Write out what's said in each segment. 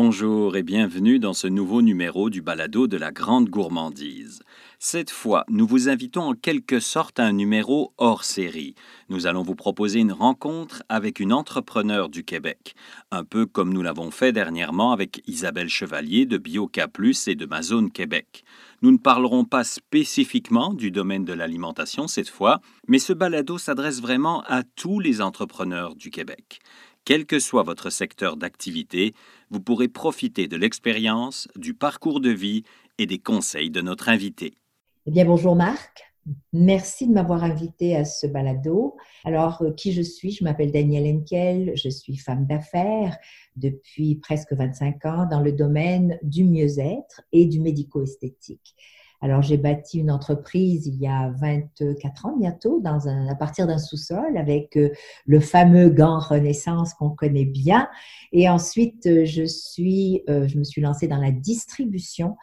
Bonjour et bienvenue dans ce nouveau numéro du balado de la grande gourmandise. Cette fois, nous vous invitons en quelque sorte à un numéro hors série. Nous allons vous proposer une rencontre avec une entrepreneur du Québec, un peu comme nous l'avons fait dernièrement avec Isabelle Chevalier de Bioca Plus et de Mazone Québec. Nous ne parlerons pas spécifiquement du domaine de l'alimentation cette fois, mais ce balado s'adresse vraiment à tous les entrepreneurs du Québec. Quel que soit votre secteur d'activité, vous pourrez profiter de l'expérience, du parcours de vie et des conseils de notre invité. Eh bien, bonjour Marc. Merci de m'avoir invité à ce balado. Alors, euh, qui je suis? Je m'appelle Danielle Henkel, je suis femme d'affaires depuis presque 25 ans dans le domaine du mieux-être et du médico-esthétique. Alors, j'ai bâti une entreprise il y a 24 ans bientôt, dans un, à partir d'un sous-sol, avec euh, le fameux gant Renaissance qu'on connaît bien. Et ensuite, euh, je, suis, euh, je me suis lancée dans la distribution,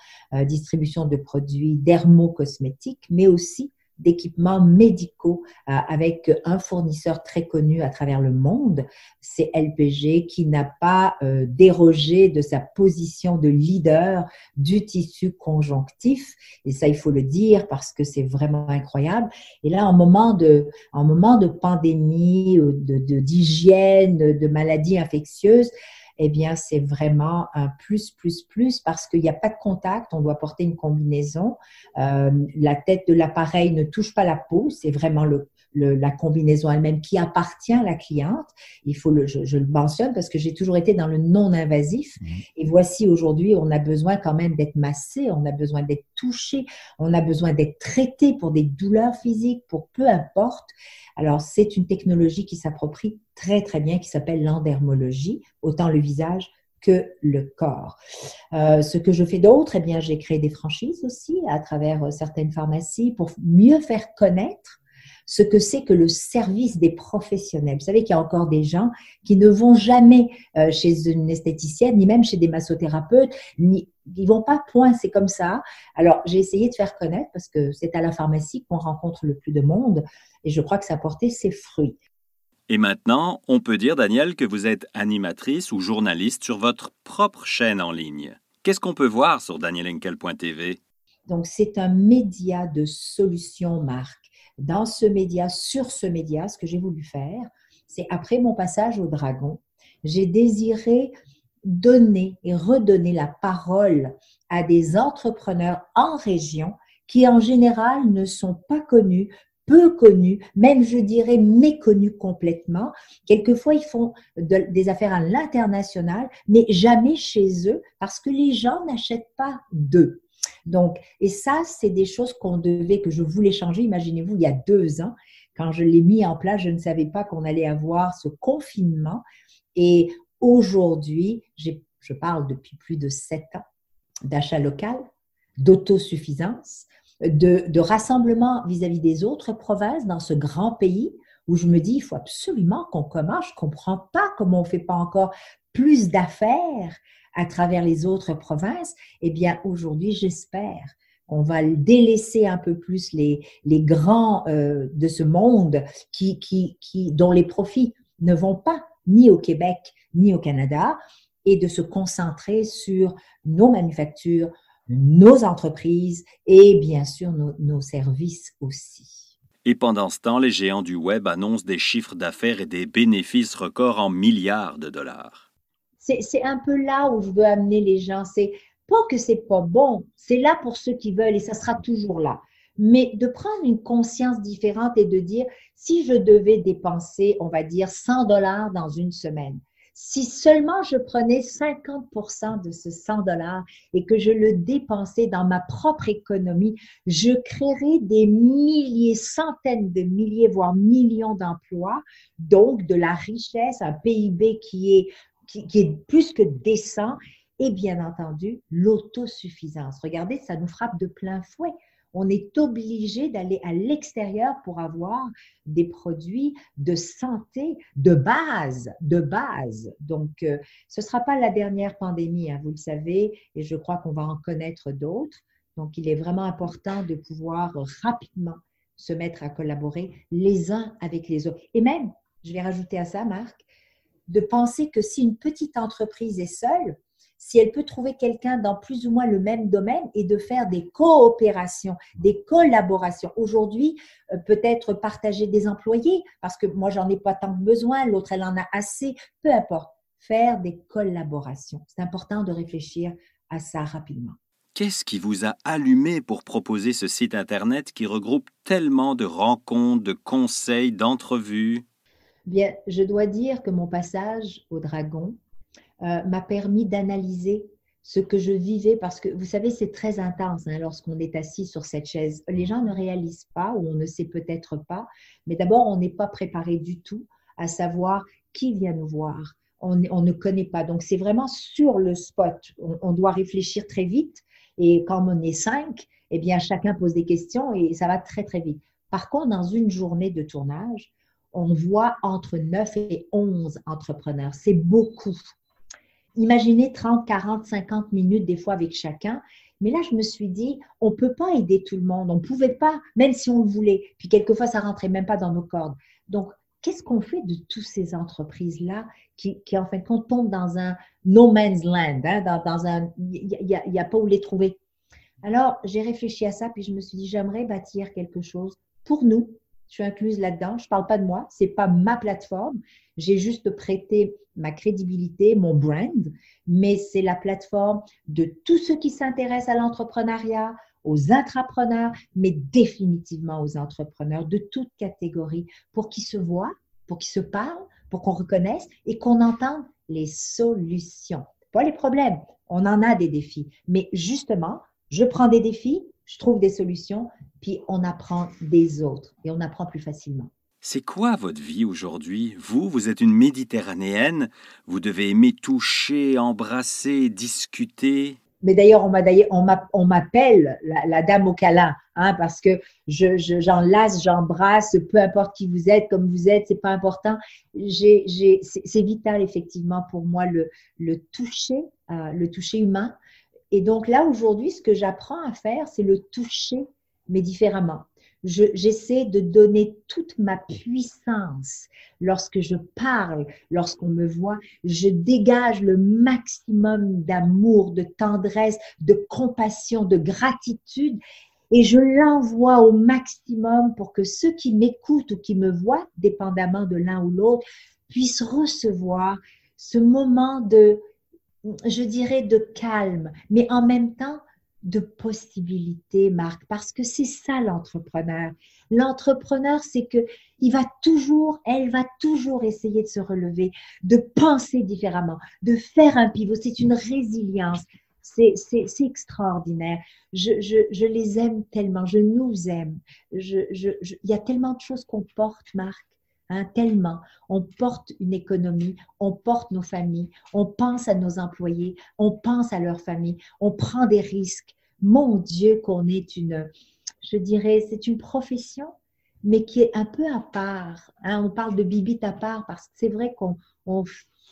distribution de produits dermocosmétiques, mais aussi d'équipements médicaux euh, avec un fournisseur très connu à travers le monde, c'est LPG, qui n'a pas euh, dérogé de sa position de leader du tissu conjonctif. Et ça, il faut le dire parce que c'est vraiment incroyable. Et là, en moment de, en moment de pandémie, de d'hygiène, de, de maladies infectieuses, eh bien, c'est vraiment un plus, plus, plus parce qu'il n'y a pas de contact. On doit porter une combinaison. Euh, la tête de l'appareil ne touche pas la peau. C'est vraiment le, la combinaison elle-même qui appartient à la cliente. Il faut le, je, le mentionne parce que j'ai toujours été dans le non-invasif. Mmh. Et voici aujourd'hui, on a besoin quand même d'être massé, on a besoin d'être touché, on a besoin d'être traité pour des douleurs physiques, pour peu importe. Alors, c'est une technologie qui s'approprie très, très bien, qui s'appelle l'endermologie, autant le visage que le corps. Euh, ce que je fais d'autre, eh bien, j'ai créé des franchises aussi à travers euh, certaines pharmacies pour mieux faire connaître ce que c'est que le service des professionnels. Vous savez qu'il y a encore des gens qui ne vont jamais euh, chez une esthéticienne, ni même chez des massothérapeutes, ni, ils vont pas point, c'est comme ça. Alors, j'ai essayé de faire connaître parce que c'est à la pharmacie qu'on rencontre le plus de monde et je crois que ça a porté ses fruits. Et maintenant, on peut dire, Daniel, que vous êtes animatrice ou journaliste sur votre propre chaîne en ligne. Qu'est-ce qu'on peut voir sur danielenkel.tv? Donc, c'est un média de solutions marque dans ce média, sur ce média, ce que j'ai voulu faire, c'est après mon passage au Dragon, j'ai désiré donner et redonner la parole à des entrepreneurs en région qui en général ne sont pas connus, peu connus, même je dirais méconnus complètement. Quelquefois, ils font des affaires à l'international, mais jamais chez eux parce que les gens n'achètent pas d'eux. Donc, et ça, c'est des choses qu'on devait, que je voulais changer. Imaginez-vous, il y a deux ans, quand je l'ai mis en place, je ne savais pas qu'on allait avoir ce confinement. Et aujourd'hui, je parle depuis plus de sept ans d'achat local, d'autosuffisance, de, rassemblement vis-à-vis des autres provinces dans ce grand pays où je me dis, il faut absolument qu'on commence. Je ne comprends pas comment on ne fait pas encore plus d'affaires à travers les autres provinces, eh bien aujourd'hui, j'espère qu'on va délaisser un peu plus les, les grands euh, de ce monde qui, qui, qui, dont les profits ne vont pas ni au Québec ni au Canada et de se concentrer sur nos manufactures, nos entreprises et bien sûr nos, nos services aussi. Et pendant ce temps, les géants du Web annoncent des chiffres d'affaires et des bénéfices records en milliards de dollars c'est un peu là où je veux amener les gens. C'est pas que c'est pas bon, c'est là pour ceux qui veulent et ça sera toujours là. Mais de prendre une conscience différente et de dire, si je devais dépenser, on va dire, 100 dollars dans une semaine, si seulement je prenais 50% de ce 100 dollars et que je le dépensais dans ma propre économie, je créerais des milliers, centaines de milliers, voire millions d'emplois, donc de la richesse, un PIB qui est qui, est plus que décent, et bien entendu l'autosuffisance. Regardez, ça nous frappe de plein fouet. On est obligé d'aller à l'extérieur pour avoir des produits de santé de base, de base. Donc, euh, ce ne sera pas la dernière pandémie, hein, vous le savez, et je crois qu'on va en connaître d'autres. Donc, il est vraiment important de pouvoir rapidement se mettre à collaborer les uns avec les autres. Et même, je vais rajouter à ça, Marc, de penser que si une petite entreprise est seule, si elle peut trouver quelqu'un dans plus ou moins le même domaine et de faire des coopérations, des collaborations. Aujourd'hui, euh, peut-être partager des employés, parce que moi, j'en ai pas tant besoin, l'autre, elle en a assez, peu importe. Faire des collaborations. C'est important de réfléchir à ça rapidement. Qu'est-ce qui vous a allumé pour proposer ce site Internet qui regroupe tellement de rencontres, de conseils, d'entrevues? Bien, je dois dire que mon passage au Dragon euh, m'a permis d'analyser ce que je vivais parce que vous savez, c'est très intense hein, lorsqu'on est assis sur cette chaise. Les gens ne réalisent pas ou on ne sait peut-être pas, mais d'abord, on n'est pas préparé du tout à savoir qui vient nous voir. On, ne connaît pas. Donc, c'est vraiment sur le spot. On, doit réfléchir très vite. Et quand on est cinq, eh bien, chacun pose des questions et ça va très, très vite. Par contre, dans une journée de tournage, on voit entre 9 et 11 entrepreneurs. C'est beaucoup imaginez 30, 40, 50 minutes des fois avec chacun. Mais là, je me suis dit, on ne peut pas aider tout le monde. On ne pouvait pas, même si on le voulait. Puis quelquefois, ça rentrait même pas dans nos cordes. Donc, qu'est-ce qu'on fait de toutes ces entreprises-là qui, en fin de compte, tombent dans un no man's land, hein, dans, un, il n'y a, pas où les trouver? Alors, j'ai réfléchi à ça, puis je me suis dit, j'aimerais bâtir quelque chose pour nous, suis incluse là-dedans. Je ne parle pas de moi, c'est pas ma plateforme. J'ai juste prêté ma crédibilité, mon brand, mais c'est la plateforme de tous ceux qui s'intéressent à l'entrepreneuriat, aux intrapreneurs, mais définitivement aux entrepreneurs de toutes catégories pour qu'ils se voient, pour qu'ils se parlent, pour qu'on reconnaisse et qu'on entende les solutions. Pas les problèmes, on en a des défis, mais justement, je prends des défis, je trouve des solutions, puis on apprend des autres et on apprend plus facilement. C'est quoi votre vie aujourd'hui? Vous, vous êtes une méditerranéenne, vous devez aimer toucher, embrasser, discuter. Mais d'ailleurs, on m'appelle la, dame au câlin, hein, parce que j'enlace, j'embrasse, peu importe qui vous êtes, comme vous êtes, c'est pas important. c'est vital effectivement pour moi le, le toucher, euh, le toucher humain. Et donc là aujourd'hui, ce que j'apprends à faire, c'est le toucher, mais différemment j'essaie de donner toute ma puissance. Lorsque je parle, lorsqu'on me voit, je dégage le maximum d'amour, de tendresse, de compassion, de gratitude et je l'envoie au maximum pour que ceux qui m'écoutent ou qui me voient, dépendamment de l'un ou l'autre, puissent recevoir ce moment de, je dirais, de calme, mais en même temps de possibilités, Marc, parce que c'est ça l'entrepreneur. L'entrepreneur, c'est que il va toujours, elle va toujours essayer de se relever, de penser différemment, de faire un pivot. C'est une résilience. C'est extraordinaire. Je, je, je, les aime tellement, je nous aime. Je, il y a tellement de choses qu'on porte, Marc. Hein, tellement. On porte une économie, on porte nos familles, on pense à nos employés, on pense à leurs familles, on prend des risques. Mon Dieu, qu'on est une, je dirais, c'est une profession, mais qui est un peu à part. Hein. On parle de bibite à part parce que c'est vrai qu'on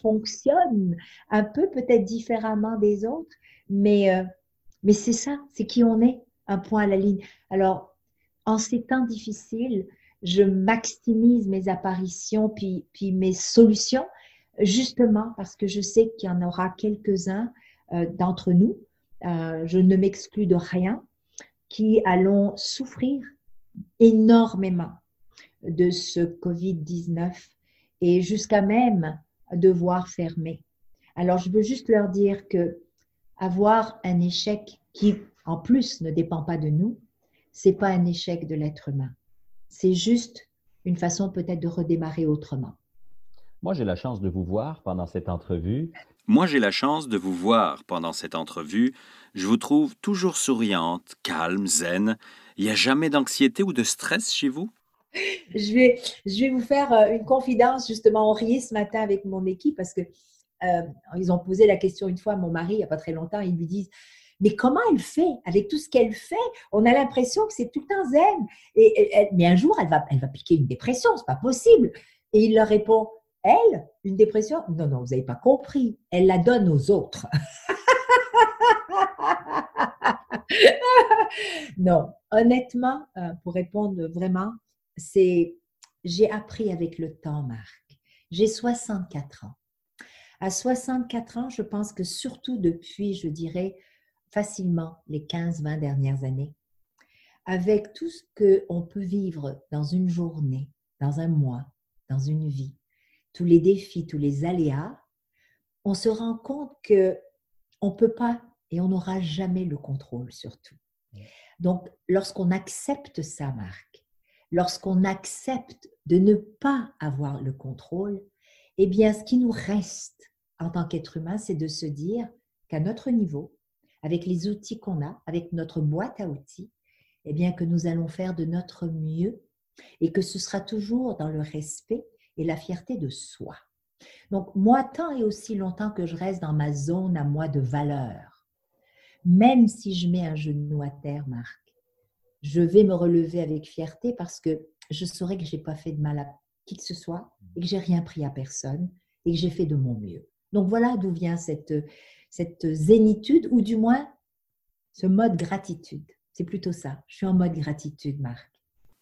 fonctionne un peu peut-être différemment des autres, mais, euh, mais c'est ça, c'est qui on est, un point à la ligne. Alors, en ces temps difficiles, je maximise mes apparitions puis, puis mes solutions, justement parce que je sais qu'il y en aura quelques-uns euh, d'entre nous, euh, je ne m'exclus de rien, qui allons souffrir énormément de ce Covid-19 et jusqu'à même devoir fermer. Alors, je veux juste leur dire que avoir un échec qui, en plus, ne dépend pas de nous, c'est pas un échec de l'être humain. C'est juste une façon peut-être de redémarrer autrement. Moi, j'ai la chance de vous voir pendant cette entrevue. Moi, j'ai la chance de vous voir pendant cette entrevue. Je vous trouve toujours souriante, calme, zen. Il n'y a jamais d'anxiété ou de stress chez vous? Je vais, je vais vous faire euh, une confidence. Justement, on riait ce matin avec mon équipe parce que euh, ils ont posé la question une fois à mon mari il n'y a pas très longtemps. Ils lui disent mais comment elle fait? Avec tout ce qu'elle fait On a l'impression que c'est tout un zen. Et, mais un jour, elle va, elle va piquer une dépression, c'est pas possible. Et il leur répond elle, une dépression? Non, non, vous n'avez pas compris. Elle la donne aux autres. non, honnêtement, euh, pour répondre vraiment, c'est j'ai appris avec le temps, Marc. J'ai 64 ans. À 64 ans, je pense que surtout depuis, je dirais, facilement les 15-20 dernières années, avec tout ce qu'on peut vivre dans une journée, dans un mois, dans une vie, tous les défis, tous les aléas, on se rend compte que on ne peut pas et on n'aura jamais le contrôle sur tout. Donc, lorsqu'on accepte ça, Marc, lorsqu'on accepte de ne pas avoir le contrôle, eh bien, ce qui nous reste en tant qu'être humain, c'est de se dire qu'à notre niveau, avec les outils qu'on a, avec notre boîte à outils, eh bien, que nous allons faire de notre mieux et que ce sera toujours dans le respect et la fierté de soi. Donc, moi, tant et aussi longtemps que je reste dans ma zone à moi de valeur, même si je mets un genou à terre, Marc, je vais me relever avec fierté parce que je saurai que je n'ai pas fait de mal à qui que ce soit et que j'ai rien pris à personne et que j'ai fait de mon mieux. Donc voilà d'où vient cette, cette zénitude ou du moins ce mode gratitude. C'est plutôt ça. Je suis en mode gratitude, Marc.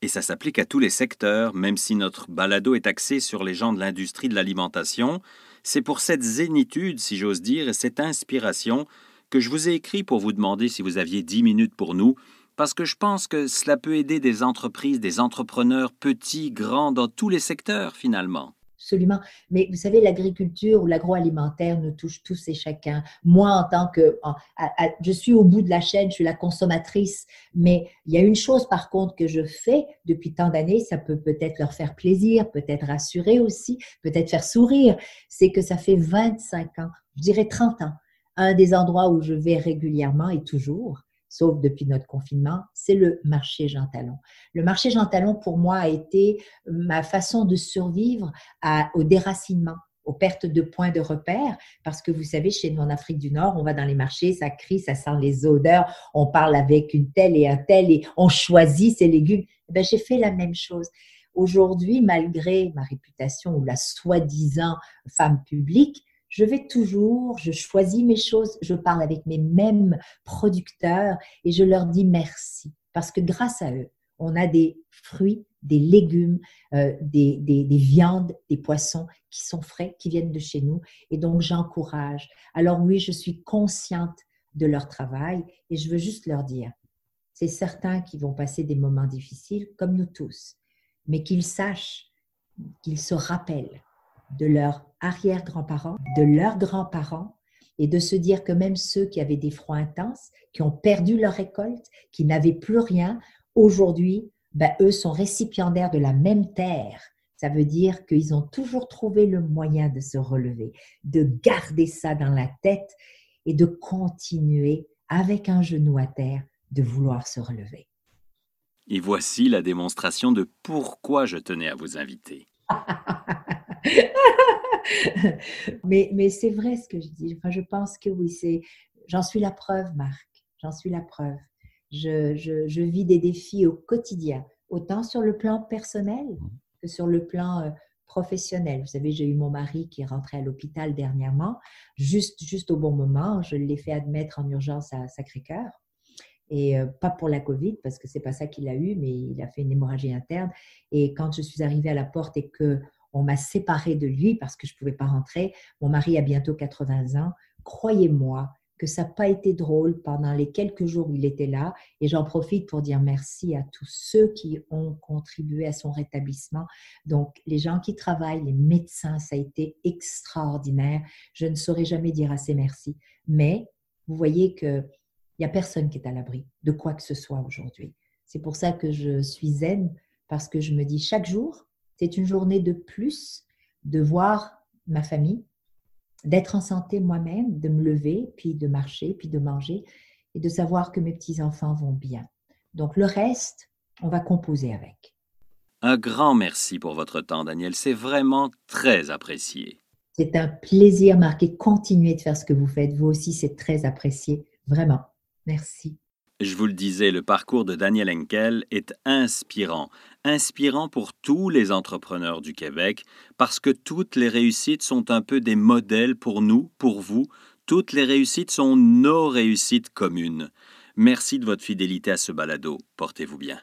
Et ça s'applique à tous les secteurs, même si notre balado est axé sur les gens de l'industrie de l'alimentation. C'est pour cette zénitude, si j'ose dire, et cette inspiration que je vous ai écrit pour vous demander si vous aviez dix minutes pour nous, parce que je pense que cela peut aider des entreprises, des entrepreneurs petits, grands, dans tous les secteurs finalement absolument. Mais vous savez, l'agriculture ou l'agroalimentaire nous touche tous et chacun. Moi, en tant que, je suis au bout de la chaîne, je suis la consommatrice, mais il y a une chose par contre que je fais depuis tant d'années, ça peut peut-être leur faire plaisir, peut-être rassurer aussi, peut-être faire sourire, c'est que ça fait 25 ans, je dirais 30 ans, un des endroits où je vais régulièrement et toujours, sauf depuis notre confinement, c'est le marché Jean Talon. Le marché Jean Talon, pour moi, a été ma façon de survivre au déracinement aux pertes de points de repère, parce que vous savez, chez nous en Afrique du Nord, on va dans les marchés, ça crie, ça sent les odeurs, on parle avec une telle et un tel et on choisit ses légumes. Eh ben, j'ai fait la même chose. Aujourd'hui, malgré ma réputation ou la soi-disant femme publique, je vais toujours, je choisis mes choses, je parle avec mes mêmes producteurs et je leur dis merci. Parce que grâce à eux, on a des fruits, des légumes, euh, des, des, des, viandes, des poissons qui sont frais, qui viennent de chez nous. Et donc, j'encourage. Alors oui, je suis consciente de leur travail et je veux juste leur dire, c'est certains qui vont passer des moments difficiles, comme nous tous, mais qu'ils sachent, qu'ils se rappellent de leurs arrière-grands-parents, de leurs grands-parents, et de se dire que même ceux qui avaient des froids intenses, qui ont perdu leur récolte, qui n'avaient plus rien, aujourd'hui, ben, eux sont récipiendaires de la même terre. Ça veut dire qu'ils ont toujours trouvé le moyen de se relever, de garder ça dans la tête et de continuer avec un genou à terre de vouloir se relever. Et voici la démonstration de pourquoi je tenais à vous inviter. mais mais c'est vrai ce que je dis. Enfin, je pense que oui, c'est. J'en suis la preuve, Marc. J'en suis la preuve. Je, je, je, vis des défis au quotidien, autant sur le plan personnel mmh. que sur le plan euh, professionnel. Vous savez, j'ai eu mon mari qui est rentré à l'hôpital dernièrement, juste, juste au bon moment. Je l'ai fait admettre en urgence à Sacré-Cœur. Et euh, pas pour la Covid, parce que c'est pas ça qu'il a eu, mais il a fait une hémorragie interne. Et quand je suis arrivée à la porte et que on m'a séparée de lui parce que je ne pouvais pas rentrer. Mon mari a bientôt 80 ans. Croyez-moi que ça n'a pas été drôle pendant les quelques jours où il était là. Et j'en profite pour dire merci à tous ceux qui ont contribué à son rétablissement. Donc, les gens qui travaillent, les médecins, ça a été extraordinaire. Je ne saurais jamais dire assez merci. Mais vous voyez qu'il n'y a personne qui est à l'abri de quoi que ce soit aujourd'hui. C'est pour ça que je suis zen, parce que je me dis chaque jour, c'est une journée de plus de voir ma famille, d'être en santé moi-même, de me lever, puis de marcher, puis de manger, et de savoir que mes petits-enfants vont bien. Donc le reste, on va composer avec. Un grand merci pour votre temps, Daniel. C'est vraiment très apprécié. C'est un plaisir, Marc, et continuez de faire ce que vous faites. Vous aussi, c'est très apprécié. Vraiment. Merci. Je vous le disais, le parcours de Daniel Henkel est inspirant. Inspirant pour tous les entrepreneurs du Québec, parce que toutes les réussites sont un peu des modèles pour nous, pour vous. Toutes les réussites sont nos réussites communes. Merci de votre fidélité à ce balado. Portez-vous bien.